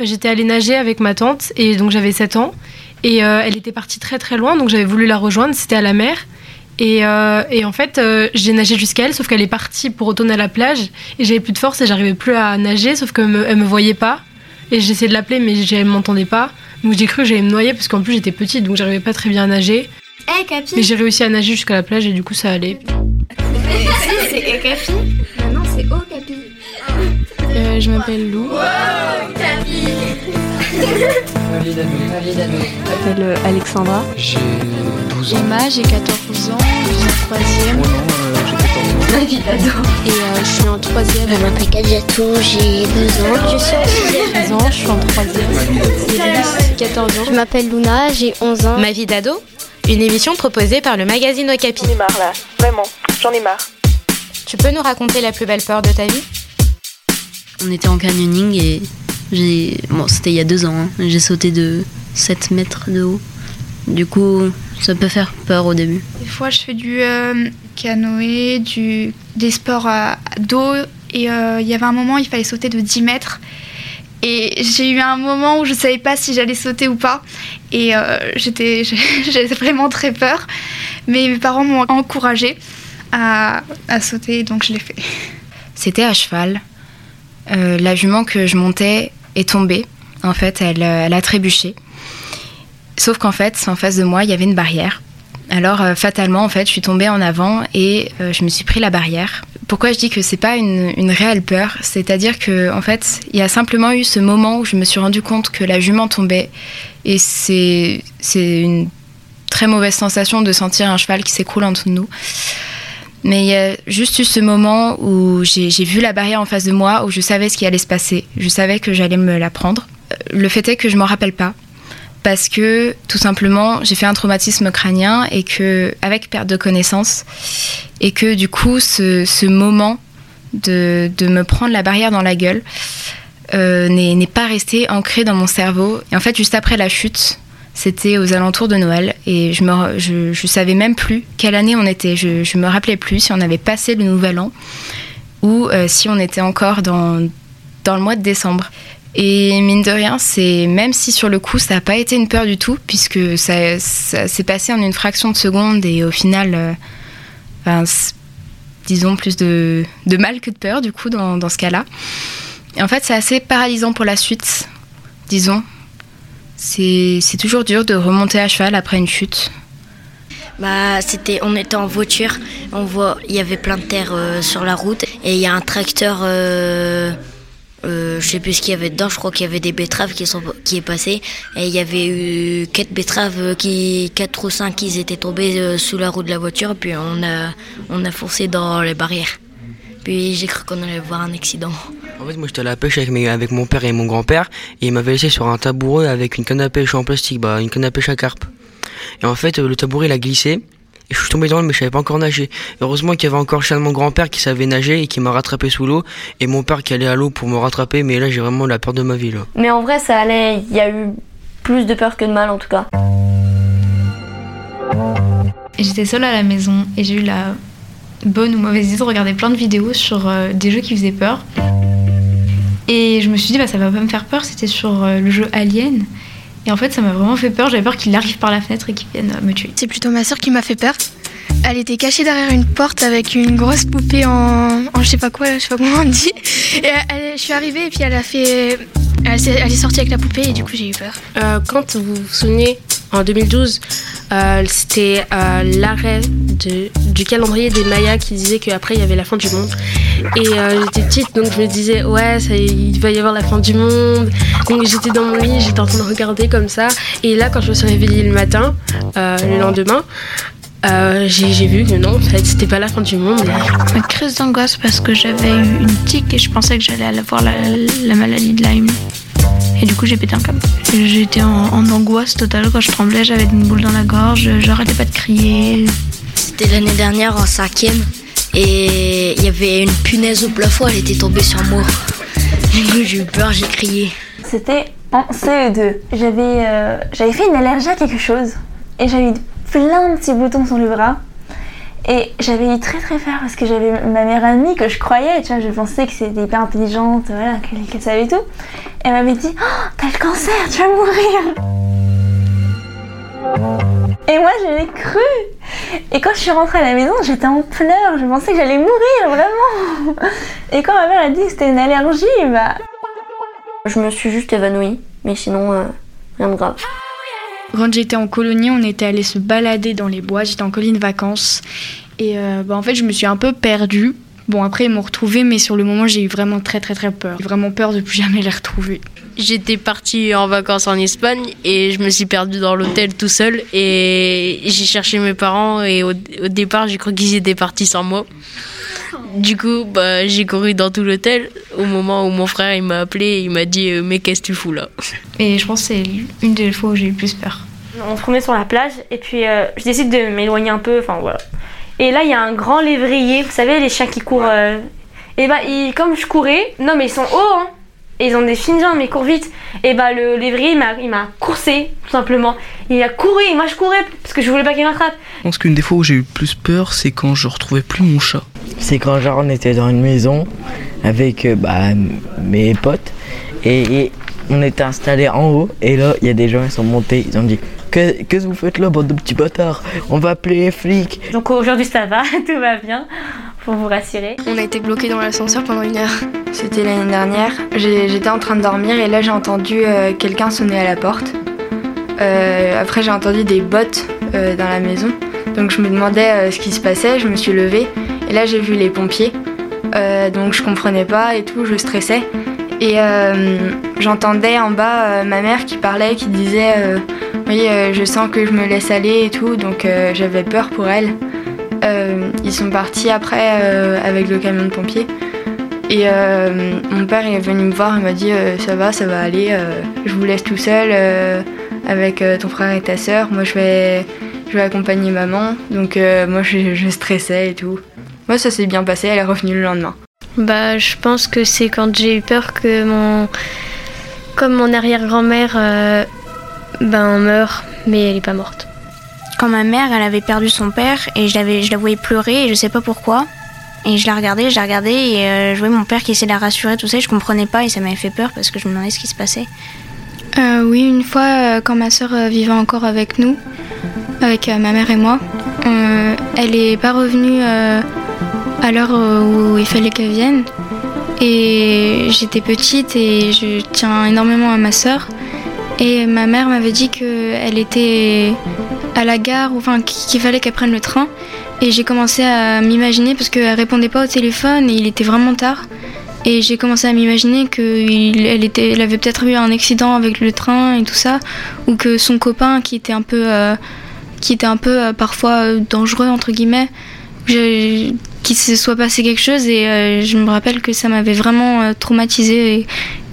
J'étais allée nager avec ma tante et donc j'avais 7 ans. Et euh, elle était partie très très loin, donc j'avais voulu la rejoindre, c'était à la mer. Et, euh, et en fait, euh, j'ai nagé jusqu'à elle, sauf qu'elle est partie pour retourner à la plage. Et j'avais plus de force et j'arrivais plus à nager, sauf qu'elle me, elle me voyait pas. Et j'essayais de l'appeler, mais elle m'entendait pas. Donc j'ai cru que j'allais me noyer, parce qu'en plus j'étais petite, donc j'arrivais pas très bien à nager. Hey, Capi Mais j'ai réussi à nager jusqu'à la plage et du coup ça allait. C'est Hey, Capi Maintenant, c'est Oh, Capi je m'appelle Lou. Je m'appelle euh, Alexandra. J'ai 12 ans. Emma, j'ai 14 ans, je suis en troisième Moi non, euh, j'ai 14 ans. et euh, je suis en troisième. Je m'appelle Kadiatou, j'ai 12 ans. Je suis en sixième. 13 ans, je suis en troisième. Iris, 14 ans. Je m'appelle Luna, j'ai 11 ans. Ma vie d'ado Une émission proposée par le magazine Okapi. J'en ai marre là, vraiment, j'en ai marre. Tu peux nous raconter la plus belle peur de ta vie? On était en canyoning et j'ai. Bon, c'était il y a deux ans. hein. J'ai sauté de 7 mètres de haut. Du coup, ça peut faire peur au début. Des fois, je fais du euh, canoë, du, des sports à- d'eau. Et euh, il y avait un moment, il fallait sauter de 10 mètres. Et j'ai eu un moment où je savais pas si j'allais sauter ou pas. Et euh, j'étais, j'avais vraiment très peur. Mais mes parents m'ont encouragée à, à sauter, donc je l'ai fait. C'était à cheval. Euh, la jument que je montais est tombée. En fait, elle, euh, elle a trébuché. Sauf qu'en fait, en face de moi, il y avait une barrière. Alors, euh, fatalement, en fait, je suis tombée en avant et euh, je me suis pris la barrière. Pourquoi je dis que c'est pas une, une réelle peur? C'est-à-dire que, en fait, il y a simplement eu ce moment où je me suis rendu compte que la jument tombait. Et c'est c'est une très mauvaise sensation de sentir un cheval qui s'écroule en dessous de nous. Mais il y a juste eu ce moment où j'ai vu la barrière en face de moi, où je savais ce qui allait se passer. Je savais que j'allais me la prendre. Euh, Le fait est que je m'en rappelle pas. Parce que, tout simplement, j'ai fait un traumatisme crânien et que, avec perte de connaissance, et que du coup, ce, moment de, me prendre la barrière dans la gueule euh, n'est pas resté ancré dans mon cerveau. Et en fait, juste après la chute, c'était aux alentours de Noël et je je savais même plus quelle année on était. Je, je me rappelais plus si on avait passé le Nouvel An ou euh, si on était encore dans dans le mois de décembre. Et mine de rien, c'est même si sur le coup ça n'a pas été une peur du tout puisque ça, s'est passé en une fraction de seconde et au final, euh, disons plus de, de mal que de peur du coup dans, dans ce cas-là. Et en fait, c'est assez paralysant pour la suite, disons. C'est toujours dur de remonter à cheval après une chute. Bah, c'était, on était en voiture, on voit, il y avait plein de terre euh, sur la route et il y a un tracteur, euh, euh, je sais plus ce qu'il y avait dedans, je crois qu'il y avait des betteraves qui sont qui passé et il y avait eu quatre betteraves qui, quatre ou cinq qui étaient tombées euh, sous la roue de la voiture puis on a, on a foncé dans les barrières. Puis j'ai cru qu'on allait voir un accident. En fait, moi j'étais à la pêche avec, mes, avec mon père et mon grand-père et il m'avait laissé sur un tabouret avec une canne à pêche en plastique, bah, une canne à pêche à carpe. Et en fait, le tabouret il a glissé et je suis tombé dans l'eau mais je savais pas encore nager. Heureusement qu'il y avait encore chez mon grand-père qui savait nager et qui m'a rattrapé sous l'eau et mon père qui allait à l'eau pour me rattraper mais là j'ai vraiment la peur de ma vie là. Mais en vrai, ça allait, il y a eu plus de peur que de mal en tout cas. J'étais seule à la maison et j'ai eu la bonne ou mauvaise idée de regarder plein de vidéos sur euh, des jeux qui faisaient peur. Et je me suis dit, bah, ça va pas me faire peur, c'était sur euh, le jeu Alien. Et en fait, ça m'a vraiment fait peur. J'avais peur qu'il arrive par la fenêtre et qu'il vienne euh, me tuer. C'est plutôt ma soeur qui m'a fait peur. Elle était cachée derrière une porte avec une grosse poupée en, en je sais pas quoi, je sais pas comment on dit. Et elle- je suis arrivée et puis elle a fait, elle, est sortie avec la poupée et du coup j'ai eu peur. Euh, quand vous vous souvenez, en 2012, euh, c'était euh, l'arrêt du calendrier des Mayas qui disait qu'après il y avait la fin du monde. Et euh, j'étais petite, donc je me disais, ouais, ça, il va y avoir la fin du monde. Donc j'étais dans mon lit, j'étais en train de regarder comme ça. Et là, quand je me suis réveillée le matin, le lendemain, j'ai vu que non, en fait, c'était pas la fin du monde. Une crise d'angoisse parce que j'avais eu une tique et je pensais que j'allais avoir la maladie de Lyme. Et du coup, j'ai pété un câble. J'étais en, en angoisse totale quand je tremblais, j'avais une boule dans la gorge, j'arrêtais pas de crier. C'était l'année dernière en cinquième et il y avait une punaise au plafond, elle était tombée sur moi. Du coup j'ai eu peur, j'ai crié. C'était en CE2. J'avais euh, j'avais fait une allergie à quelque chose et j'avais eu plein de petits boutons sur le bras. Et j'avais eu très très peur parce que j'avais ma meilleure amie que je croyais, tu vois, je pensais que c'était hyper intelligente, voilà, qu'elle savait tout. Elle m'avait dit oh, T'as le cancer, tu vas mourir Et moi je l'ai cru Et quand je suis rentrée à la maison, j'étais en pleurs, je pensais que j'allais mourir, vraiment Et quand ma mère a dit que c'était une allergie, bah. Je me suis juste évanouie, mais sinon, euh, rien de grave. Quand j'étais en colonie, on était allé se balader dans les bois. J'étais en colonie de vacances. Et euh, bah, en fait, je me suis un peu perdue. Bon, après, ils m'ont retrouvée, mais sur le moment, j'ai eu vraiment très, très, très peur. Vraiment peur de plus jamais les retrouver. J'étais partie en vacances en Espagne et je me suis perdue dans l'hôtel tout seul. Et j'ai cherché mes parents et au, au départ, j'ai cru qu'ils étaient partis sans moi. Du coup, bah, j'ai couru dans tout l'hôtel au moment où mon frère il m'a appelé et il m'a dit euh, Mais qu'est-ce que tu fous là? Et je pense que c'est une des fois où j'ai eu plus peur. On se promenait sur la plage et puis euh, je décide de m'éloigner un peu, enfin voilà. Et là, il y a un grand lévrier, vous savez, les chiens qui courent. Euh, et bah, il, comme je courais, non mais ils sont hauts, hein, et ils ont des fines jambes, mais ils courent vite. Et bah, le lévrier, il m'a coursé, tout simplement. Il a couru, et moi je courais, parce que je voulais pas qu'il m'attrape. Je pense qu'une des fois où j'ai eu plus peur, c'est quand je retrouvais plus mon chat. C'est quand genre on était dans une maison avec euh, bah, mes potes et, et on était installés en haut et là il y a des gens qui sont montés, ils ont dit qu'est-ce que vous faites là bande de petits bâtards? On va appeler les flics. Donc aujourd'hui ça va, tout va bien, pour vous rassurer. On a été bloqués dans l'ascenseur pendant une heure. C'était l'année dernière. J'étais en train de dormir et là j'ai entendu euh, quelqu'un sonner à la porte. Euh, après j'ai entendu des bottes euh, dans la maison. Donc je me demandais euh, ce qui se passait, je me suis levée et là j'ai vu les pompiers. Euh, donc je comprenais pas et tout, je stressais. Et euh, j'entendais en bas ma mère qui parlait, qui disait oui je sens que je me laisse aller et tout, donc j'avais peur pour elle. ils sont partis après avec le camion de pompiers. Et euh, mon père est venu me voir, il m'a dit euh, ça va, ça va aller, euh, je vous laisse tout seul avec ton frère et ta sœur. Moi je vais, je vais accompagner maman. Donc moi je, stressais et tout. Moi ça s'est bien passé, elle est revenue le lendemain. Bah je pense que c'est quand j'ai eu peur que mon, comme mon arrière-grand-mère, ben meurt, mais elle est pas morte. Quand ma mère elle avait perdu son père et je, je la voyais pleurer et je sais pas pourquoi. Et je la regardais, je la regardais et euh, je voyais mon père qui essayait de la rassurer, tout ça. Et je comprenais pas et ça m'avait fait peur parce que je me demandais ce qui se passait. Euh, oui, une fois, euh, quand ma soeur vivait encore avec nous, avec ma mère et moi, elle est pas revenue à l'heure où il fallait qu'elle vienne. Et j'étais petite et je tiens énormément à ma soeur. Et ma mère m'avait dit qu'elle était à la gare, enfin qu'il fallait qu'elle prenne le train. Et j'ai commencé à m'imaginer, parce qu'elle répondait pas au téléphone et il était vraiment tard. Et j'ai commencé à m'imaginer qu'elle avait peut-être eu un accident avec le train et tout ça, ou que son copain qui était un peu, euh, qui était un peu euh, parfois euh, dangereux entre guillemets, qu'il se soit passé quelque chose. Et euh, je me rappelle que ça m'avait vraiment euh, traumatisée.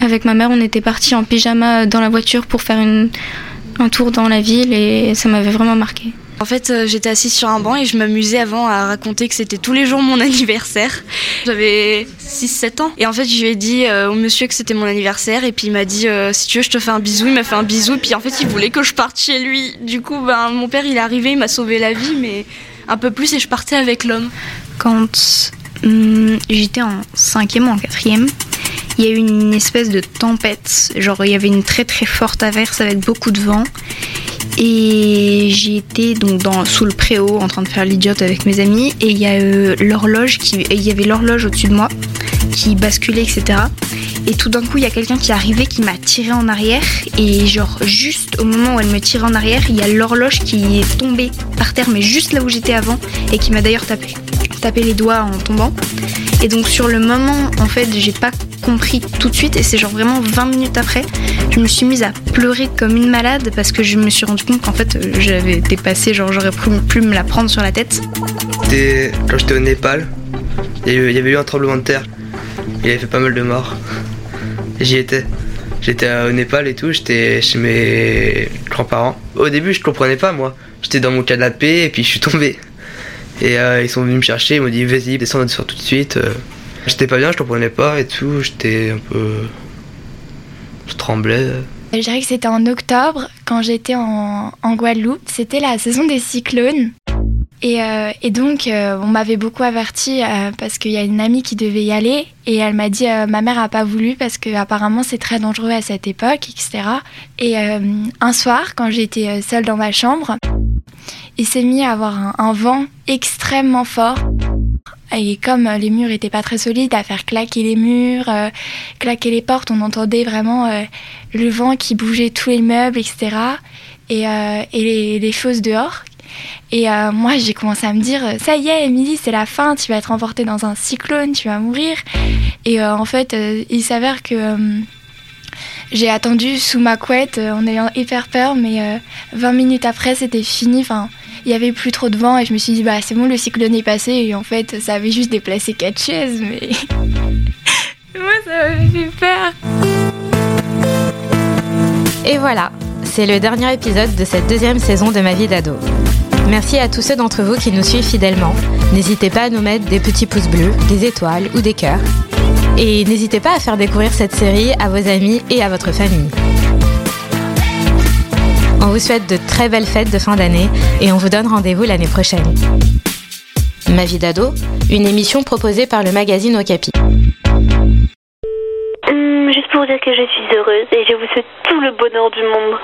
avec ma mère, on était partis en pyjama dans la voiture pour faire un tour dans la ville et ça m'avait vraiment marqué. En fait, euh, j'étais assise sur un banc et je m'amusais avant à raconter que c'était tous les jours mon anniversaire. J'avais 6-7 ans. Et en fait, je lui ai dit euh, au monsieur que c'était mon anniversaire. Et puis il m'a dit euh, Si tu veux, je te fais un bisou. Il m'a fait un bisou. Et puis en fait, il voulait que je parte chez lui. Du coup, ben, mon père, il est arrivé, il m'a sauvé la vie, mais un peu plus. Et je partais avec l'homme. Quand hum, j'étais en cinquième ou en quatrième, il y a eu une espèce de tempête. Genre, il y avait une très très forte averse avec beaucoup de vent. Et j'étais donc dans, sous le préau en train de faire l'idiote avec mes amis. Et il y a euh, l'horloge il y avait l'horloge au-dessus de moi qui basculait, etc. Et tout d'un coup, il y a quelqu'un qui est arrivé qui m'a tiré en arrière. Et genre, juste au moment où elle me tirait en arrière, il y a l'horloge qui est tombée par terre, mais juste là où j'étais avant, et qui m'a d'ailleurs tapé, tapé les doigts en tombant. Et donc, sur le moment, en fait, j'ai pas compris tout de suite. Et c'est genre vraiment 20 minutes après, je me suis mise à pleurer comme une malade parce que je me suis rendu compte qu'en fait, j'avais dépassé, genre, j'aurais pu me la prendre sur la tête. Quand j'étais au Népal, il y avait eu un tremblement de terre. Il avait fait pas mal de morts. J'y étais. J'étais au Népal et tout, j'étais chez mes grands-parents. Au début, je comprenais pas, moi. J'étais dans mon canapé et puis je suis tombé. Et euh, ils sont venus me chercher, ils m'ont dit vas-y, descends, descends tout de suite. Euh, j'étais pas bien, je comprenais pas et tout, j'étais un peu. Je tremblais. Je dirais que c'était en octobre, quand j'étais en, Guadeloupe. C'était la saison des cyclones. Et, euh, donc, on m'avait beaucoup averti parce qu'il y a une amie qui devait y aller et elle m'a dit ma mère a pas voulu parce que apparemment c'est très dangereux à cette époque, etc. Et un soir, quand j'étais seule dans ma chambre, il s'est mis à avoir un, vent extrêmement fort. Et comme les murs étaient pas très solides, à faire claquer les murs, claquer les portes, on entendait vraiment le vent qui bougeait tous les meubles, etc. Et, les, choses dehors et euh, moi, j'ai commencé à me dire, ça y est, Émilie, c'est la fin, tu vas être emportée dans un cyclone, tu vas mourir. Et euh, en fait, euh, il s'avère que j'ai attendu sous ma couette en ayant hyper peur, mais 20 minutes après, c'était fini. Il y avait plus trop de vent et je me suis dit, bah c'est bon, le cyclone est passé. Et en fait, ça avait juste déplacé quatre chaises, mais moi, ça m'avait fait peur. Et voilà, c'est le dernier épisode de cette deuxième saison de Ma vie d'ado. Merci à tous ceux d'entre vous qui nous suivent fidèlement. N'hésitez pas à nous mettre des petits pouces bleus, des étoiles ou des cœurs. Et n'hésitez pas à faire découvrir cette série à vos amis et à votre famille. On vous souhaite de très belles fêtes de fin d'année et on vous donne rendez-vous l'année prochaine. Ma vie d'ado, une émission proposée par le magazine Okapi. Hum, juste pour dire que je suis heureuse et je vous souhaite tout le bonheur du monde.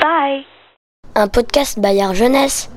Bye Un podcast Bayard Jeunesse.